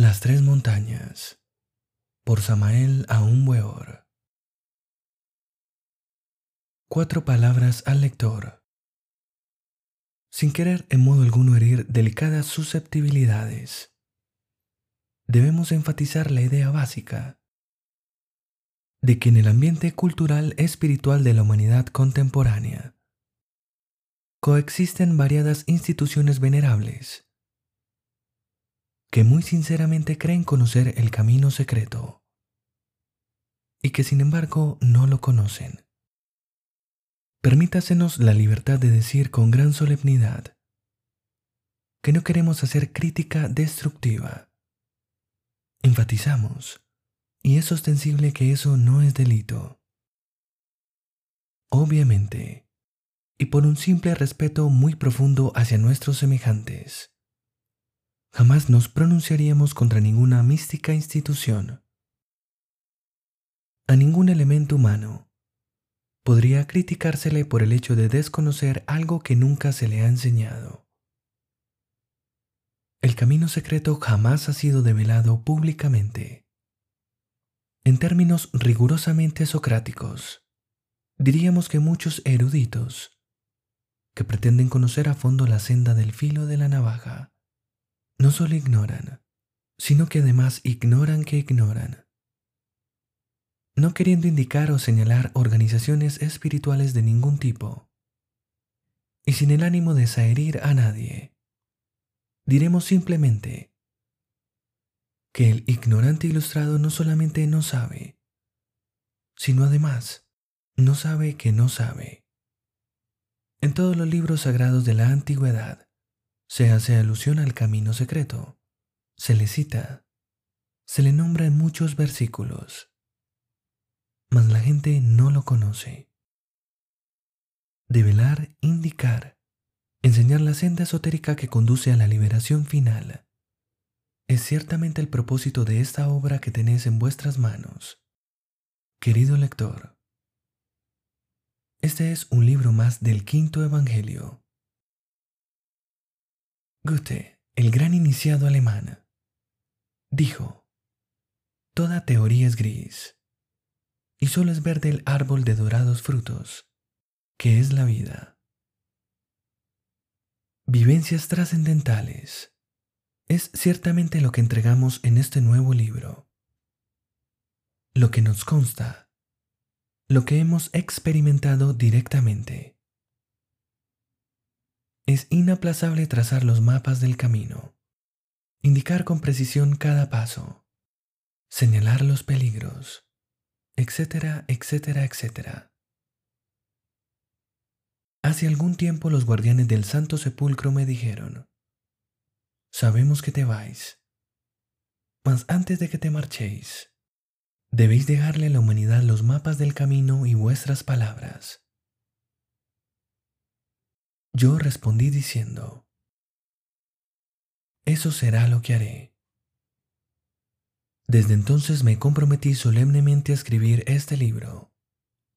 Las tres montañas por Samael Aún Weor. Cuatro palabras al lector. Sin querer en modo alguno herir delicadas susceptibilidades, debemos enfatizar la idea básica de que en el ambiente cultural espiritual de la humanidad contemporánea coexisten variadas instituciones venerables que muy sinceramente creen conocer el camino secreto y que sin embargo no lo conocen. Permítasenos la libertad de decir con gran solemnidad que no queremos hacer crítica destructiva. Enfatizamos, y es ostensible que eso no es delito. Obviamente, y por un simple respeto muy profundo hacia nuestros semejantes, jamás nos pronunciaríamos contra ninguna mística institución. A ningún elemento humano podría criticársele por el hecho de desconocer algo que nunca se le ha enseñado. El camino secreto jamás ha sido develado públicamente. En términos rigurosamente socráticos, diríamos que muchos eruditos, que pretenden conocer a fondo la senda del filo de la navaja, no solo ignoran, sino que además ignoran que ignoran. No queriendo indicar o señalar organizaciones espirituales de ningún tipo, y sin el ánimo de saherir a nadie, diremos simplemente que el ignorante ilustrado no solamente no sabe, sino además no sabe que no sabe. En todos los libros sagrados de la antigüedad, se hace alusión al camino secreto, se le cita, se le nombra en muchos versículos, mas la gente no lo conoce. Develar, indicar, enseñar la senda esotérica que conduce a la liberación final, es ciertamente el propósito de esta obra que tenéis en vuestras manos. Querido lector, este es un libro más del quinto Evangelio Goethe, el gran iniciado alemán, dijo, Toda teoría es gris, y solo es verde el árbol de dorados frutos, que es la vida. Vivencias trascendentales es ciertamente lo que entregamos en este nuevo libro. Lo que nos consta, lo que hemos experimentado directamente. Es inaplazable trazar los mapas del camino, indicar con precisión cada paso, señalar los peligros, etcétera, etcétera, etcétera. Hace algún tiempo los guardianes del Santo Sepulcro me dijeron, sabemos que te vais, mas antes de que te marchéis, debéis dejarle a la humanidad los mapas del camino y vuestras palabras. Yo respondí diciendo, Eso será lo que haré. Desde entonces me comprometí solemnemente a escribir este libro,